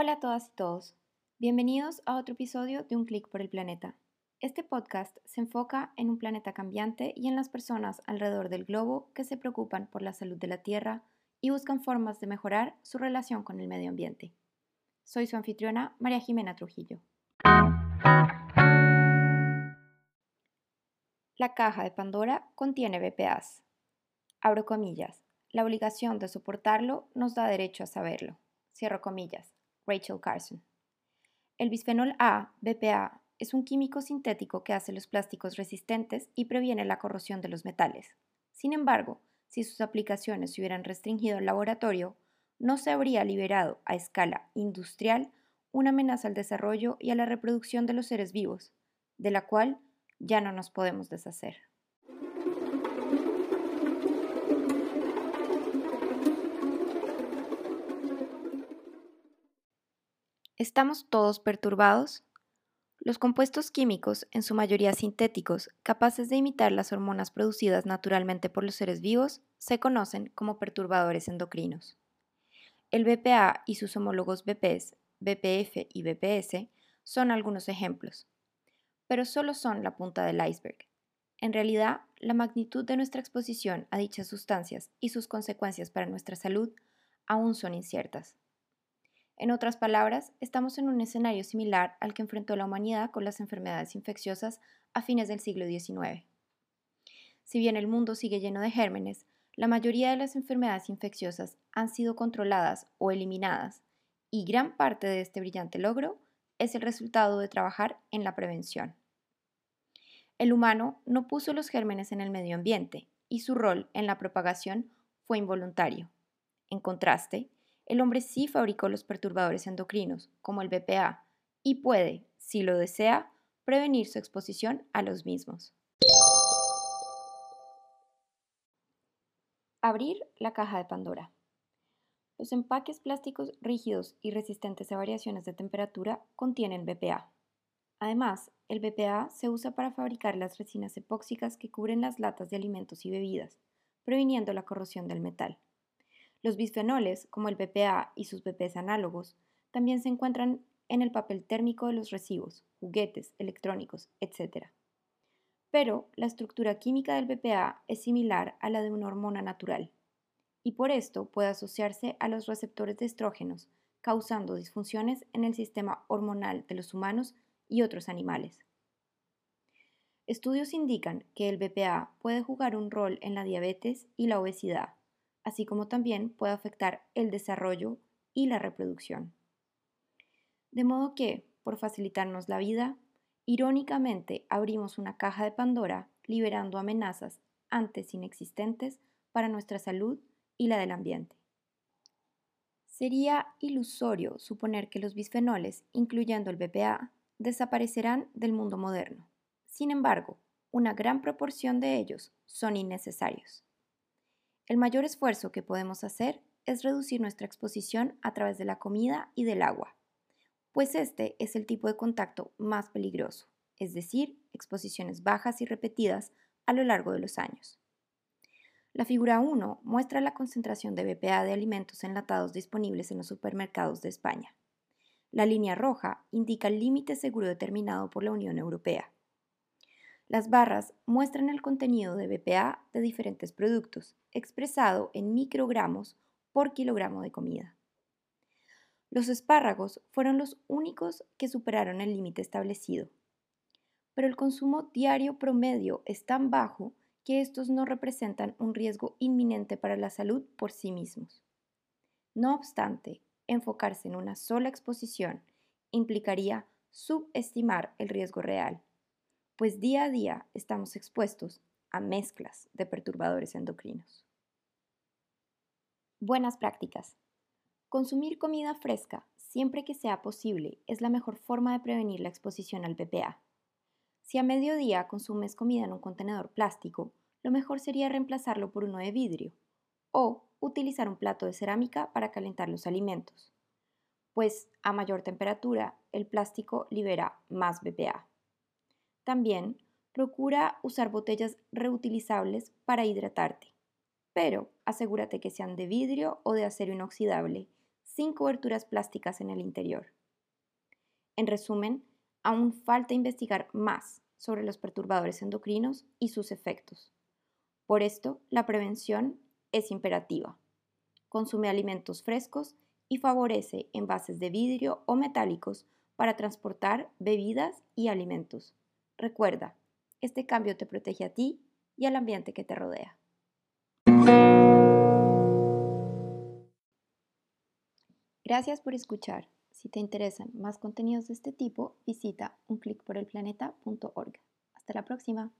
Hola a todas y todos. Bienvenidos a otro episodio de Un Clic por el Planeta. Este podcast se enfoca en un planeta cambiante y en las personas alrededor del globo que se preocupan por la salud de la Tierra y buscan formas de mejorar su relación con el medio ambiente. Soy su anfitriona, María Jimena Trujillo. La caja de Pandora contiene BPAs. Abro comillas. La obligación de soportarlo nos da derecho a saberlo. Cierro comillas. Rachel Carson. El bisfenol A, BPA, es un químico sintético que hace los plásticos resistentes y previene la corrosión de los metales. Sin embargo, si sus aplicaciones se hubieran restringido al laboratorio, no se habría liberado a escala industrial una amenaza al desarrollo y a la reproducción de los seres vivos, de la cual ya no nos podemos deshacer. ¿Estamos todos perturbados? Los compuestos químicos, en su mayoría sintéticos, capaces de imitar las hormonas producidas naturalmente por los seres vivos, se conocen como perturbadores endocrinos. El BPA y sus homólogos BPs, BPF y BPS son algunos ejemplos pero solo son la punta del iceberg. En realidad, la magnitud de nuestra exposición a dichas sustancias y sus consecuencias para nuestra salud aún son inciertas. En otras palabras, estamos en un escenario similar al que enfrentó la humanidad con las enfermedades infecciosas a fines del siglo XIX. Si bien el mundo sigue lleno de gérmenes, la mayoría de las enfermedades infecciosas han sido controladas o eliminadas, y gran parte de este brillante logro es el resultado de trabajar en la prevención. El humano no puso los gérmenes en el medio ambiente y su rol en la propagación fue involuntario. En contraste, el hombre sí fabricó los perturbadores endocrinos, como el BPA, y puede, si lo desea, prevenir su exposición a los mismos. Abrir la caja de Pandora. Los empaques plásticos rígidos y resistentes a variaciones de temperatura contienen BPA. Además, el BPA se usa para fabricar las resinas epóxicas que cubren las latas de alimentos y bebidas, previniendo la corrosión del metal. Los bisfenoles, como el BPA y sus BPs análogos, también se encuentran en el papel térmico de los recibos, juguetes, electrónicos, etc. Pero la estructura química del BPA es similar a la de una hormona natural y por esto puede asociarse a los receptores de estrógenos, causando disfunciones en el sistema hormonal de los humanos y otros animales. Estudios indican que el BPA puede jugar un rol en la diabetes y la obesidad, así como también puede afectar el desarrollo y la reproducción. De modo que, por facilitarnos la vida, irónicamente abrimos una caja de Pandora liberando amenazas antes inexistentes para nuestra salud y la del ambiente. Sería ilusorio suponer que los bisfenoles, incluyendo el BPA, desaparecerán del mundo moderno. Sin embargo, una gran proporción de ellos son innecesarios. El mayor esfuerzo que podemos hacer es reducir nuestra exposición a través de la comida y del agua, pues este es el tipo de contacto más peligroso, es decir, exposiciones bajas y repetidas a lo largo de los años. La figura 1 muestra la concentración de BPA de alimentos enlatados disponibles en los supermercados de España. La línea roja indica el límite seguro determinado por la Unión Europea. Las barras muestran el contenido de BPA de diferentes productos, expresado en microgramos por kilogramo de comida. Los espárragos fueron los únicos que superaron el límite establecido. Pero el consumo diario promedio es tan bajo que estos no representan un riesgo inminente para la salud por sí mismos. No obstante, enfocarse en una sola exposición implicaría subestimar el riesgo real, pues día a día estamos expuestos a mezclas de perturbadores endocrinos. Buenas prácticas. Consumir comida fresca siempre que sea posible es la mejor forma de prevenir la exposición al BPA. Si a mediodía consumes comida en un contenedor plástico, lo mejor sería reemplazarlo por uno de vidrio o utilizar un plato de cerámica para calentar los alimentos, pues a mayor temperatura el plástico libera más BPA. También procura usar botellas reutilizables para hidratarte, pero asegúrate que sean de vidrio o de acero inoxidable, sin coberturas plásticas en el interior. En resumen, aún falta investigar más sobre los perturbadores endocrinos y sus efectos. Por esto, la prevención es imperativa. Consume alimentos frescos y favorece envases de vidrio o metálicos para transportar bebidas y alimentos. Recuerda, este cambio te protege a ti y al ambiente que te rodea. Gracias por escuchar. Si te interesan más contenidos de este tipo, visita unclickporelplaneta.org. Hasta la próxima.